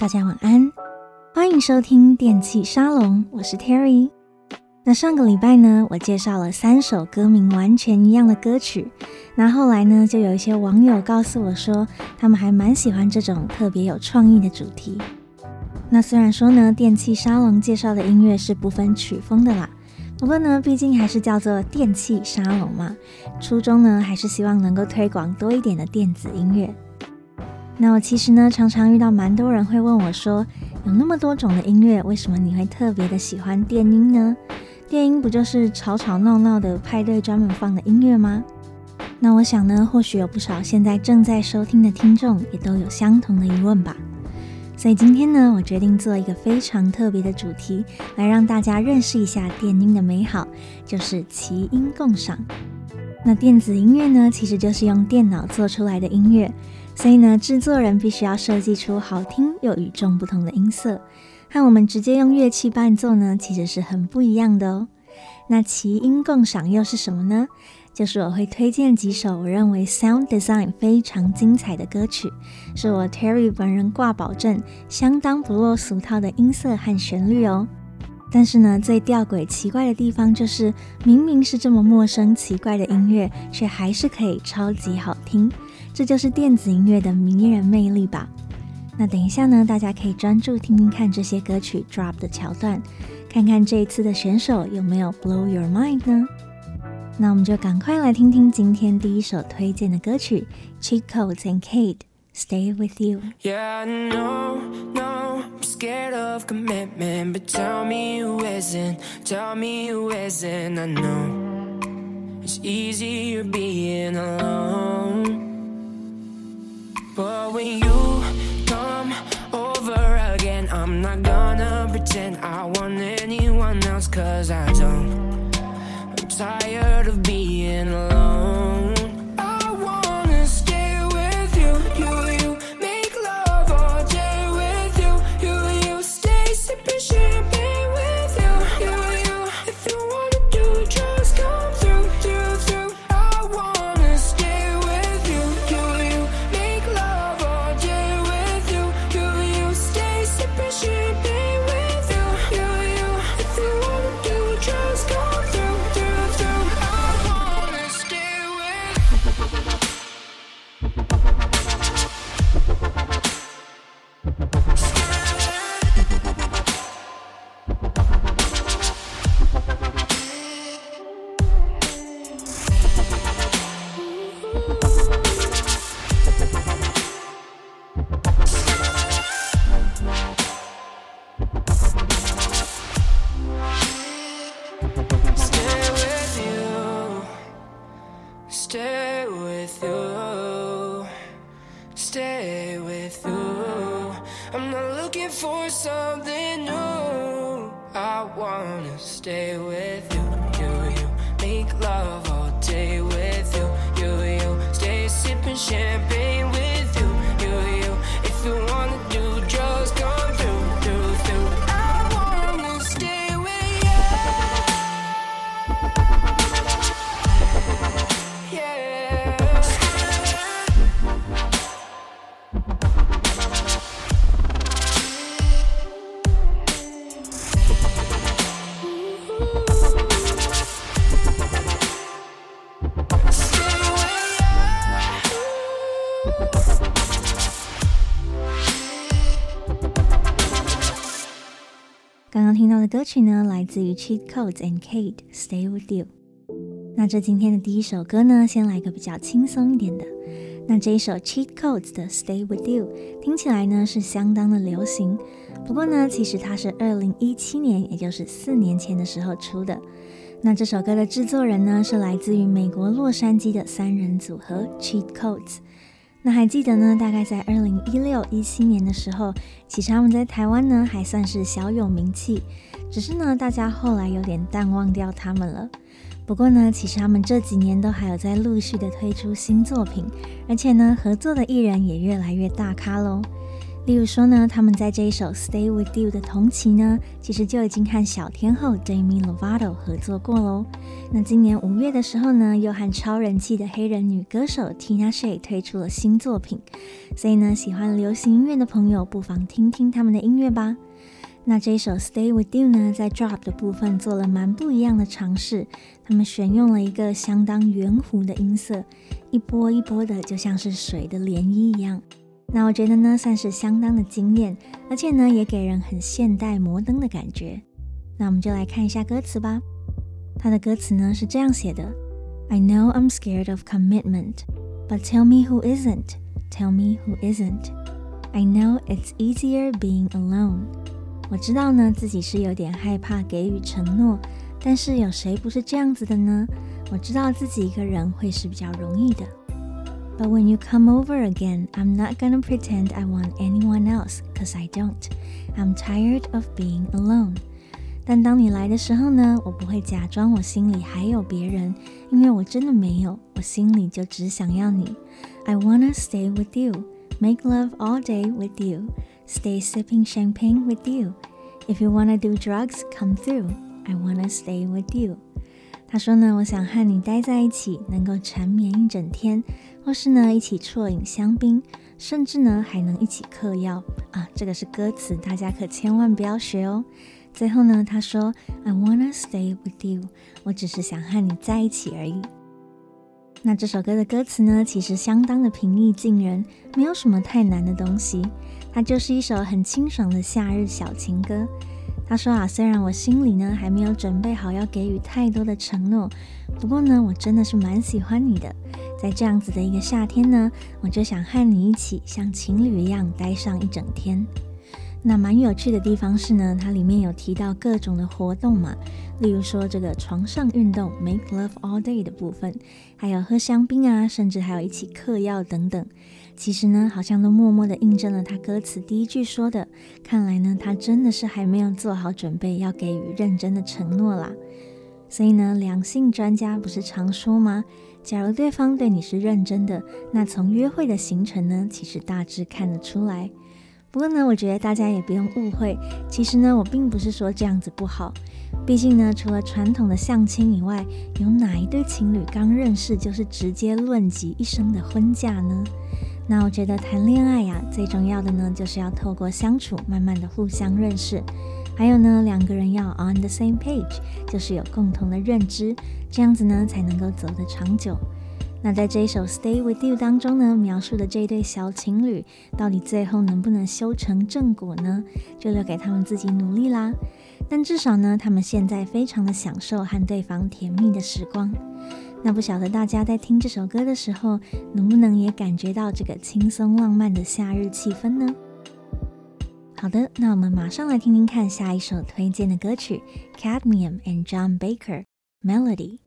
大家晚安，欢迎收听电器沙龙，我是 Terry。那上个礼拜呢，我介绍了三首歌名完全一样的歌曲。那后来呢，就有一些网友告诉我说，他们还蛮喜欢这种特别有创意的主题。那虽然说呢，电器沙龙介绍的音乐是不分曲风的啦，不过呢，毕竟还是叫做电器沙龙嘛，初衷呢，还是希望能够推广多一点的电子音乐。那我其实呢，常常遇到蛮多人会问我说，有那么多种的音乐，为什么你会特别的喜欢电音呢？电音不就是吵吵闹闹的派对专门放的音乐吗？那我想呢，或许有不少现在正在收听的听众也都有相同的疑问吧。所以今天呢，我决定做一个非常特别的主题，来让大家认识一下电音的美好，就是齐音共赏。那电子音乐呢，其实就是用电脑做出来的音乐。所以呢，制作人必须要设计出好听又与众不同的音色，和我们直接用乐器伴奏呢，其实是很不一样的哦。那齐音共赏又是什么呢？就是我会推荐几首我认为 sound design 非常精彩的歌曲，是我 Terry 本人挂保证，相当不落俗套的音色和旋律哦。但是呢，最吊诡奇怪的地方就是，明明是这么陌生奇怪的音乐，却还是可以超级好听。这就是电子音乐的迷人魅力吧。那等一下呢，大家可以专注听听看这些歌曲 drop 的桥段，看看这一次的选手有没有 blow your mind 呢？那我们就赶快来听听今天第一首推荐的歌曲，Cheat Codes and Cade Stay With You。Yeah, I know, no, I'm scared of commitment, but tell me who isn't, tell me who isn't. I know it's easier being alone. But when you come over again, I'm not gonna pretend I want anyone else, cause I don't. I'm tired of being alone. 歌曲呢，来自于 Cheat Codes and Kate Stay With You。那这今天的第一首歌呢，先来个比较轻松一点的。那这一首 Cheat Codes 的 Stay With You 听起来呢是相当的流行，不过呢，其实它是二零一七年，也就是四年前的时候出的。那这首歌的制作人呢，是来自于美国洛杉矶的三人组合 Cheat Codes。那还记得呢？大概在二零一六一七年的时候，其实他们在台湾呢还算是小有名气，只是呢大家后来有点淡忘掉他们了。不过呢，其实他们这几年都还有在陆续的推出新作品，而且呢合作的艺人也越来越大咖喽。例如说呢，他们在这一首《Stay With You》的同期呢，其实就已经和小天后 Demi Lovato 合作过喽。那今年五月的时候呢，又和超人气的黑人女歌手 Tina Shay 推出了新作品。所以呢，喜欢流行音乐的朋友不妨听听他们的音乐吧。那这一首《Stay With You》呢，在 Drop 的部分做了蛮不一样的尝试，他们选用了一个相当圆弧的音色，一波一波的，就像是水的涟漪一样。那我觉得呢，算是相当的惊艳，而且呢，也给人很现代摩登的感觉。那我们就来看一下歌词吧。它的歌词呢是这样写的：I know I'm scared of commitment, but tell me who isn't. Tell me who isn't. I know it's easier being alone. 我知道呢，自己是有点害怕给予承诺，但是有谁不是这样子的呢？我知道自己一个人会是比较容易的。But when you come over again, I'm not gonna pretend I want anyone else, cause I don't. I'm tired of being alone. 但当你来的时候呢，我不会假装我心里还有别人，因为我真的没有，我心里就只想要你。I wanna stay with you, make love all day with you, stay sipping champagne with you. If you wanna do drugs, come through. I wanna stay with you. 他说呢，我想和你待在一起，能够缠绵一整天。或是呢，一起啜饮香槟，甚至呢，还能一起嗑药啊！这个是歌词，大家可千万不要学哦。最后呢，他说：“I wanna stay with you。”我只是想和你在一起而已。那这首歌的歌词呢，其实相当的平易近人，没有什么太难的东西，它就是一首很清爽的夏日小情歌。他说啊，虽然我心里呢还没有准备好要给予太多的承诺，不过呢，我真的是蛮喜欢你的。在这样子的一个夏天呢，我就想和你一起像情侣一样待上一整天。那蛮有趣的地方是呢，它里面有提到各种的活动嘛，例如说这个床上运动 make love all day 的部分，还有喝香槟啊，甚至还有一起嗑药等等。其实呢，好像都默默的印证了他歌词第一句说的，看来呢，他真的是还没有做好准备要给予认真的承诺啦。所以呢，两性专家不是常说吗？假如对方对你是认真的，那从约会的行程呢，其实大致看得出来。不过呢，我觉得大家也不用误会，其实呢，我并不是说这样子不好。毕竟呢，除了传统的相亲以外，有哪一对情侣刚认识就是直接论及一生的婚嫁呢？那我觉得谈恋爱呀，最重要的呢，就是要透过相处，慢慢的互相认识。还有呢，两个人要 on the same page，就是有共同的认知，这样子呢才能够走得长久。那在这一首《Stay With You》当中呢，描述的这对小情侣，到底最后能不能修成正果呢？就留给他们自己努力啦。但至少呢，他们现在非常的享受和对方甜蜜的时光。那不晓得大家在听这首歌的时候，能不能也感觉到这个轻松浪漫的夏日气氛呢？好的，那我们马上来听听看下一首推荐的歌曲，Cadmium and John Baker Melody。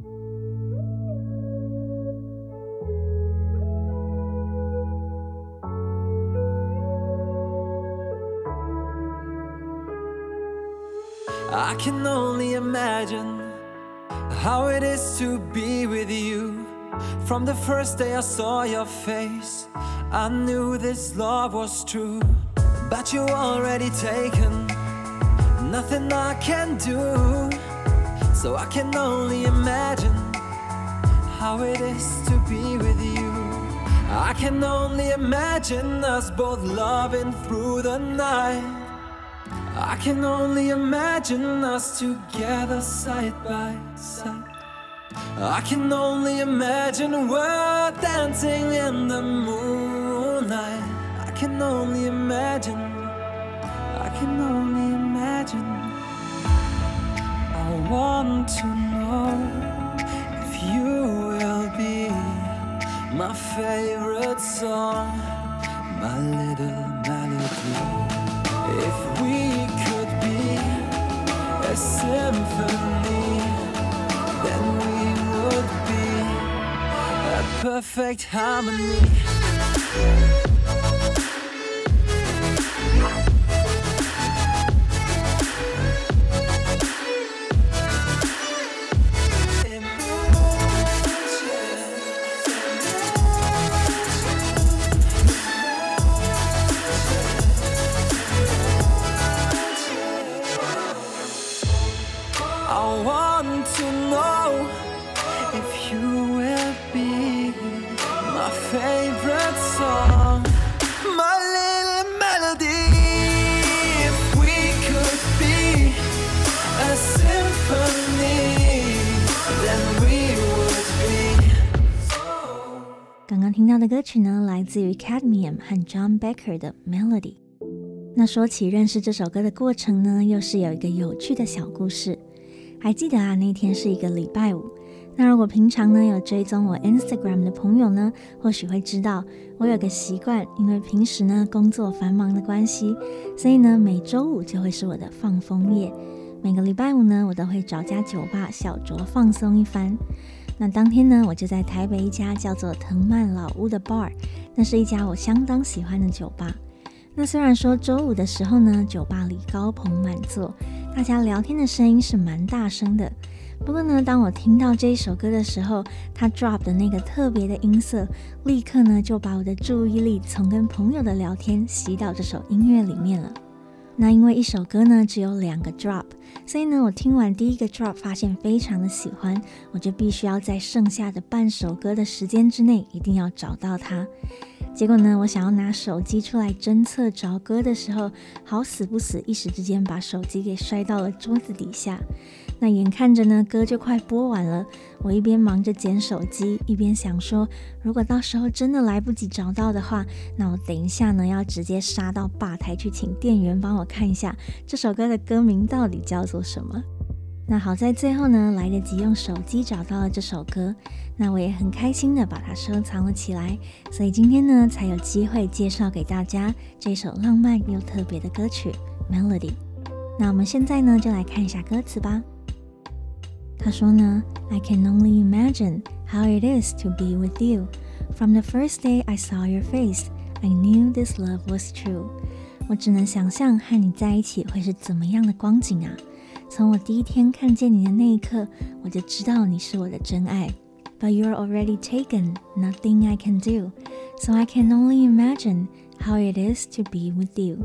I can only imagine how it is to be with you. From the first day I saw your face, I knew this love was true. But you already taken, nothing I can do. So I can only imagine how it is to be with you. I can only imagine us both loving through the night. I can only imagine us together side by side. I can only imagine we're dancing in the moonlight. I can only imagine I can only harmony. I want to know song, my little melody. If we could be a symphony, then we would be. 刚刚听到的歌曲呢，来自于 Cadmium 和 John Becker 的 Melody。那说起认识这首歌的过程呢，又是有一个有趣的小故事。还记得啊，那天是一个礼拜五。那如果平常呢有追踪我 Instagram 的朋友呢，或许会知道我有个习惯，因为平时呢工作繁忙的关系，所以呢每周五就会是我的放风夜。每个礼拜五呢，我都会找家酒吧小酌放松一番。那当天呢，我就在台北一家叫做藤蔓老屋的 bar，那是一家我相当喜欢的酒吧。那虽然说周五的时候呢，酒吧里高朋满座，大家聊天的声音是蛮大声的。不过呢，当我听到这一首歌的时候，它 drop 的那个特别的音色，立刻呢就把我的注意力从跟朋友的聊天吸到这首音乐里面了。那因为一首歌呢只有两个 drop，所以呢我听完第一个 drop 发现非常的喜欢，我就必须要在剩下的半首歌的时间之内一定要找到它。结果呢，我想要拿手机出来侦测找歌的时候，好死不死，一时之间把手机给摔到了桌子底下。那眼看着呢，歌就快播完了，我一边忙着捡手机，一边想说，如果到时候真的来不及找到的话，那我等一下呢，要直接杀到吧台去请店员帮我看一下这首歌的歌名到底叫做什么。那好在最后呢，来得及用手机找到了这首歌，那我也很开心的把它收藏了起来，所以今天呢才有机会介绍给大家这首浪漫又特别的歌曲《Melody》。那我们现在呢就来看一下歌词吧。他说呢，I can only imagine how it is to be with you. From the first day I saw your face, I knew this love was true. 我只能想象和你在一起会是怎么样的光景啊。从我第一天看见你的那一刻，我就知道你是我的真爱。But you're already taken, nothing I can do, so I can only imagine how it is to be with you.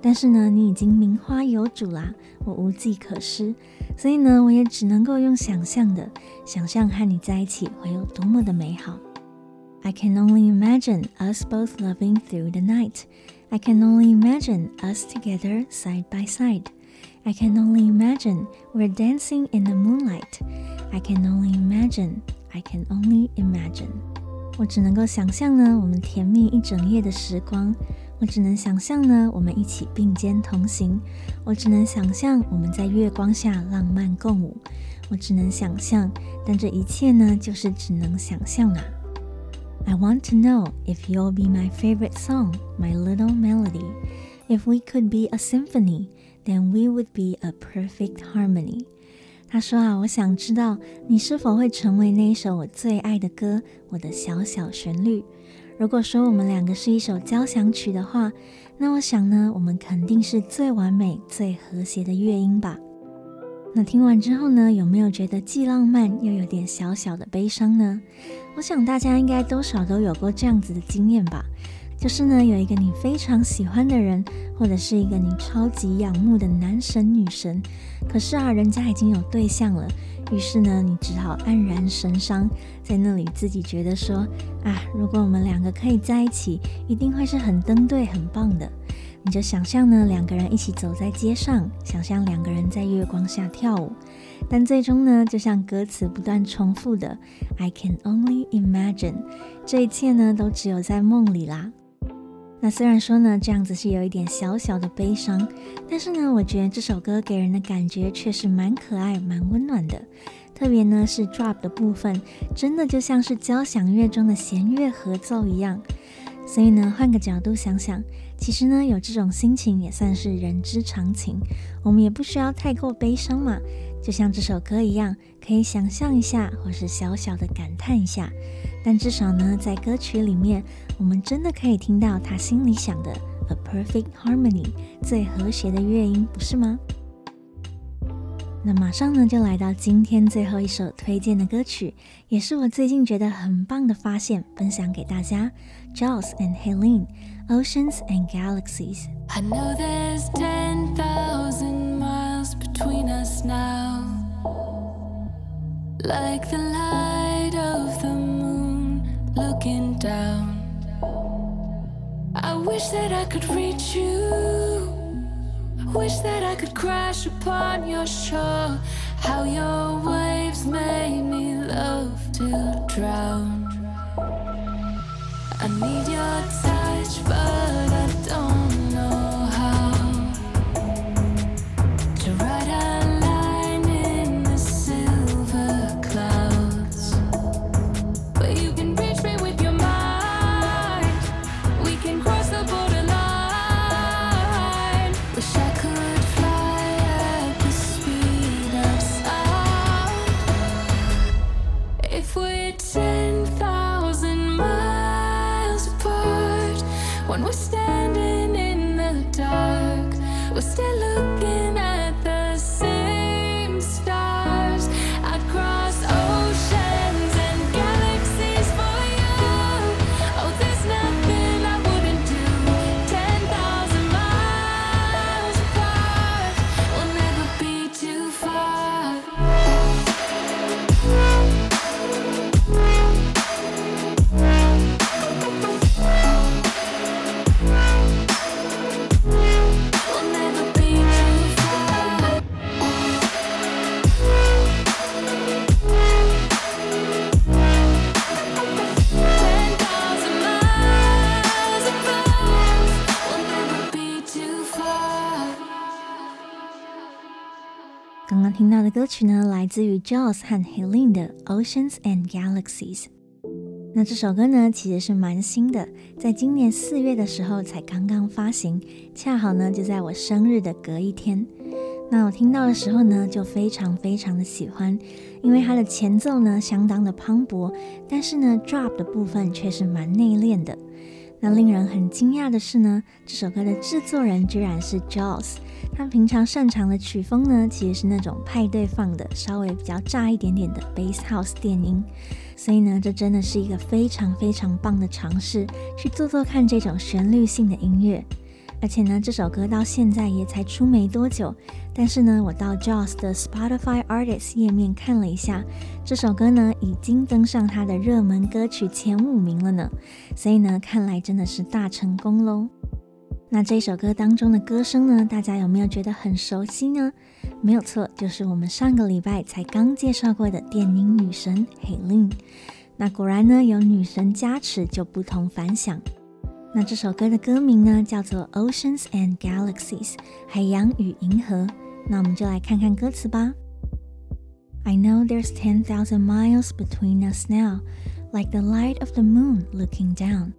但是呢，你已经名花有主啦，我无计可施， 所以呢，我也只能够用想象的，想象和你在一起会有多么的美好。I can only imagine us both loving through the night. I can only imagine us together side by side. I can only imagine we're dancing in the moonlight. I can only imagine. I can only imagine. 我只能够想象呢，我们甜蜜一整夜的时光。 我只能想象呢，我们一起并肩同行。我只能想象我们在月光下浪漫共舞。我只能想象，但这一切呢，就是只能想象啊。I want to know if you'll be my favorite song, my little melody. If we could be a symphony. Then we would be a perfect harmony。他说啊，我想知道你是否会成为那一首我最爱的歌，我的小小旋律。如果说我们两个是一首交响曲的话，那我想呢，我们肯定是最完美、最和谐的乐音吧。那听完之后呢，有没有觉得既浪漫又有点小小的悲伤呢？我想大家应该多少都有过这样子的经验吧。就是呢，有一个你非常喜欢的人，或者是一个你超级仰慕的男神女神，可是啊，人家已经有对象了，于是呢，你只好黯然神伤，在那里自己觉得说啊，如果我们两个可以在一起，一定会是很登对、很棒的。你就想象呢，两个人一起走在街上，想象两个人在月光下跳舞，但最终呢，就像歌词不断重复的 “I can only imagine”，这一切呢，都只有在梦里啦。那虽然说呢，这样子是有一点小小的悲伤，但是呢，我觉得这首歌给人的感觉却是蛮可爱、蛮温暖的。特别呢是 drop 的部分，真的就像是交响乐中的弦乐合奏一样。所以呢，换个角度想想，其实呢，有这种心情也算是人之常情。我们也不需要太过悲伤嘛，就像这首歌一样，可以想象一下，或是小小的感叹一下。但至少呢，在歌曲里面，我们真的可以听到他心里想的 “a perfect harmony”，最和谐的乐音，不是吗？那马上呢，就来到今天最后一首推荐的歌曲，也是我最近觉得很棒的发现，分享给大家 Jaws and Heleen，《Oceans and Galaxies》。I know there's ten thousand miles between us now. Like the light of the moon looking down. I wish that I could reach you. Wish that I could crash upon your shore. How your waves made me love to drown. I need your touch, but 来自于 Jaws 和 Helene 的《Oceans and Galaxies》。那这首歌呢，其实是蛮新的，在今年四月的时候才刚刚发行，恰好呢就在我生日的隔一天。那我听到的时候呢，就非常非常的喜欢，因为它的前奏呢相当的磅礴，但是呢 drop 的部分却是蛮内敛的。那令人很惊讶的是呢，这首歌的制作人居然是 Jaws。他平常擅长的曲风呢，其实是那种派对放的，稍微比较炸一点点的 Bass House 电音。所以呢，这真的是一个非常非常棒的尝试，去做做看这种旋律性的音乐。而且呢，这首歌到现在也才出没多久，但是呢，我到 Jaws 的 Spotify Artists 页面看了一下，这首歌呢已经登上他的热门歌曲前五名了呢。所以呢，看来真的是大成功喽。那这首歌当中的歌声呢，大家有没有觉得很熟悉呢？没有错，就是我们上个礼拜才刚介绍过的电音女神 Helen。那果然呢，有女神加持就不同凡响。那这首歌的歌名呢，叫做《Oceans and Galaxies》，海洋与银河。那我们就来看看歌词吧。I know there's ten thousand miles between us now, like the light of the moon looking down.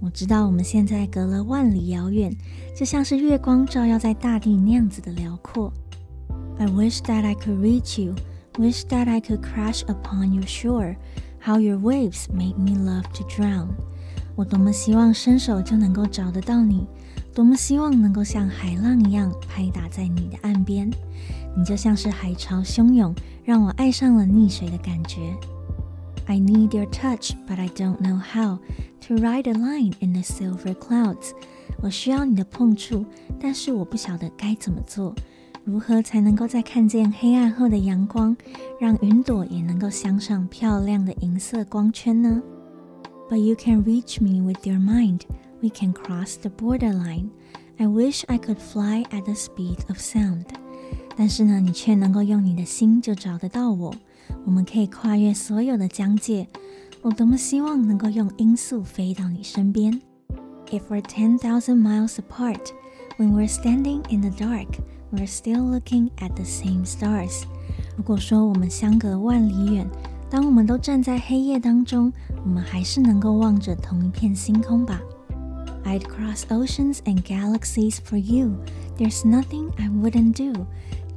我知道我们现在隔了万里遥远，就像是月光照耀在大地那样子的辽阔。I wish that I could reach you, wish that I could crash upon your shore. How your waves made me love to drown. 我多么希望伸手就能够找得到你，多么希望能够像海浪一样拍打在你的岸边。你就像是海潮汹涌，让我爱上了溺水的感觉。I need your touch, but I don't know how to write a line in the silver clouds. 我需要你的碰触，但是我不晓得该怎么做。如何才能够在看见黑暗后的阳光，让云朵也能够镶上漂亮的银色光圈呢 ？But you can reach me with your mind. We can cross the borderline. I wish I could fly at the speed of sound. 但是呢，你却能够用你的心就找得到我。我们可以跨越所有的疆界。我多么希望能够用音速飞到你身边。If we're ten thousand miles apart, when we're standing in the dark, we're still looking at the same stars. 如果说我们相隔万里远， 当我们都站在黑夜当中，我们还是能够望着同一片星空吧。I'd cross oceans and galaxies for you. There's nothing I wouldn't do.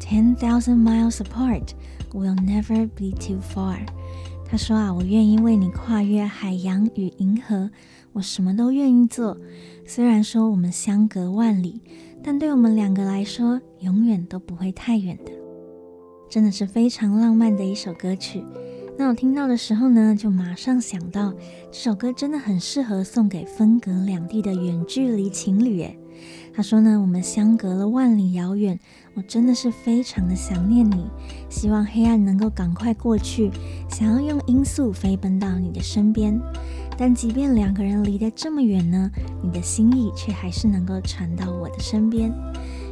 Ten thousand miles apart, we'll never be too far. 他说啊，我愿意为你跨越海洋与银河，我什么都愿意做。虽然说我们相隔万里，但对我们两个来说，永远都不会太远的。真的是非常浪漫的一首歌曲。那我听到的时候呢，就马上想到这首歌真的很适合送给分隔两地的远距离情侣。诶，他说呢，我们相隔了万里遥远，我真的是非常的想念你，希望黑暗能够赶快过去，想要用音速飞奔到你的身边。但即便两个人离得这么远呢，你的心意却还是能够传到我的身边。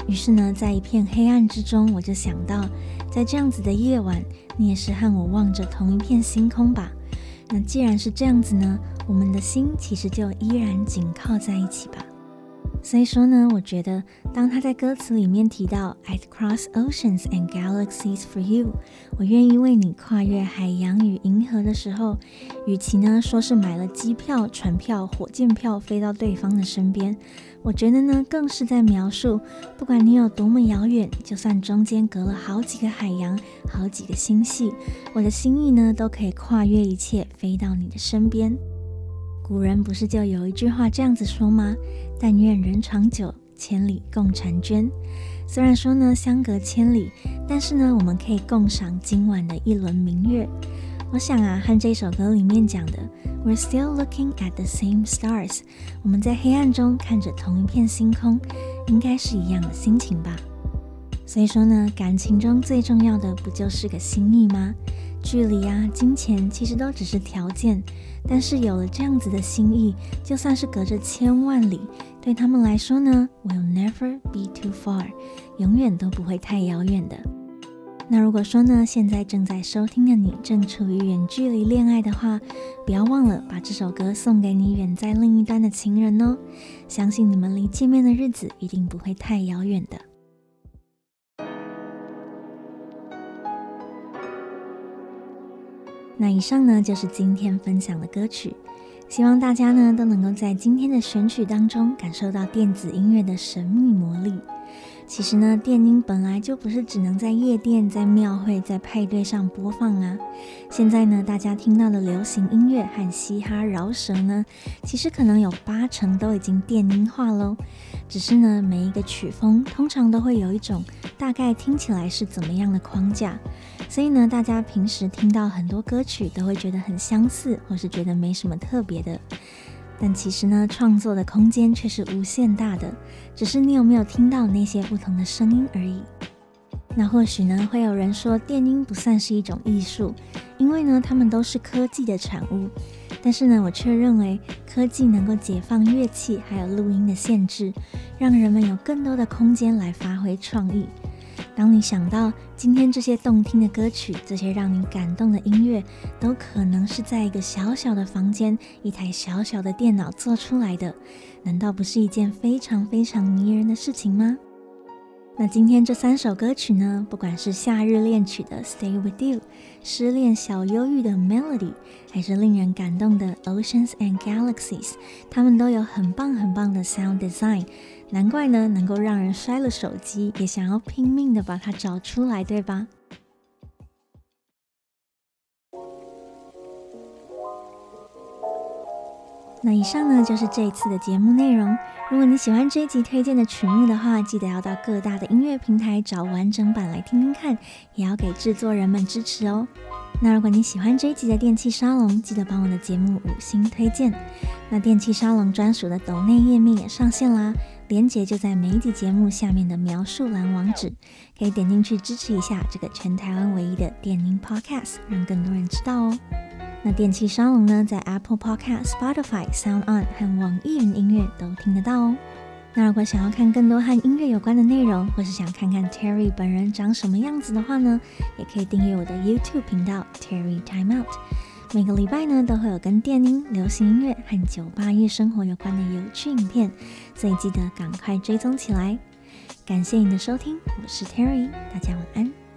于是呢，在一片黑暗之中，我就想到，在这样子的夜晚，你也是和我望着同一片星空吧？那既然是这样子呢，我们的心其实就依然紧靠在一起吧。所以说呢，我觉得当他在歌词里面提到 "I'd cross oceans and galaxies for you"，我愿意为你跨越海洋与银河的时候，与其呢说是买了机票、船票、火箭票飞到对方的身边，我觉得呢更是在描述，不管你有多么遥远，就算中间隔了好几个海洋、好几个星系，我的心意呢都可以跨越一切，飞到你的身边。古人不是就有一句话这样子说吗？但愿人长久，千里共婵娟。虽然说呢相隔千里，但是呢我们可以共赏今晚的一轮明月。我想啊，和这首歌里面讲的 "We're still looking at the same stars"，我们在黑暗中看着同一片星空，应该是一样的心情吧。所以说呢，感情中最重要的不就是个心意吗？距离啊，金钱其实都只是条件，但是有了这样子的心意，就算是隔着千万里，对他们来说呢，will never be too far，永远都不会太遥远的。那如果说呢，现在正在收听的你正处于远距离恋爱的话，不要忘了把这首歌送给你远在另一端的情人哦，相信你们离见面的日子一定不会太遥远的。那以上呢，就是今天分享的歌曲，希望大家呢都能够在今天的选曲当中感受到电子音乐的神秘魔力。其实呢，电音本来就不是只能在夜店、在庙会、在派对上播放啊。现在呢，大家听到的流行音乐和嘻哈饶舌呢，其实可能有八成都已经电音化喽。只是呢，每一个曲风通常都会有一种大概听起来是怎么样的框架，所以呢，大家平时听到很多歌曲都会觉得很相似，或是觉得没什么特别的。但其实呢，创作的空间却是无限大的，只是你有没有听到那些不同的声音而已。那或许呢，会有人说电音不算是一种艺术，因为呢，它们都是科技的产物。但是呢，我却认为科技能够解放乐器还有录音的限制，让人们有更多的空间来发挥创意。当你想到今天这些动听的歌曲，这些让你感动的音乐，都可能是在一个小小的房间、一台小小的电脑做出来的，难道不是一件非常非常迷人的事情吗？那今天这三首歌曲呢，不管是夏日恋曲的《Stay With You》，失恋小忧郁的《Melody》，还是令人感动的《Oceans and Galaxies》，它们都有很棒很棒的 sound design。难怪呢，能够让人摔了手机也想要拼命的把它找出来，对吧？那以上呢，就是这一次的节目内容。如果你喜欢这一集推荐的曲目的话，记得要到各大的音乐平台找完整版来听听看，也要给制作人们支持哦。那如果你喜欢这一集的电气沙龙，记得帮我的节目五星推荐。那电气沙龙专属的抖内页面也上线啦，链接就在每一集节目下面的描述栏网址，可以点进去支持一下这个全台湾唯一的电音 Podcast，让更多人知道哦。那电器沙龙呢，在 Apple Podcast、Spotify、Sound On 和网易云音乐都听得到哦。那如果想要看更多和音乐有关的内容，或是想看看 Terry 本人长什么样子的话呢，也可以订阅我的 YouTube 频道 Terry Time Out。每个礼拜呢，都会有跟电音、流行音乐和酒吧夜生活有关的有趣影片，所以记得赶快追踪起来。感谢你的收听，我是 Terry，大家晚安。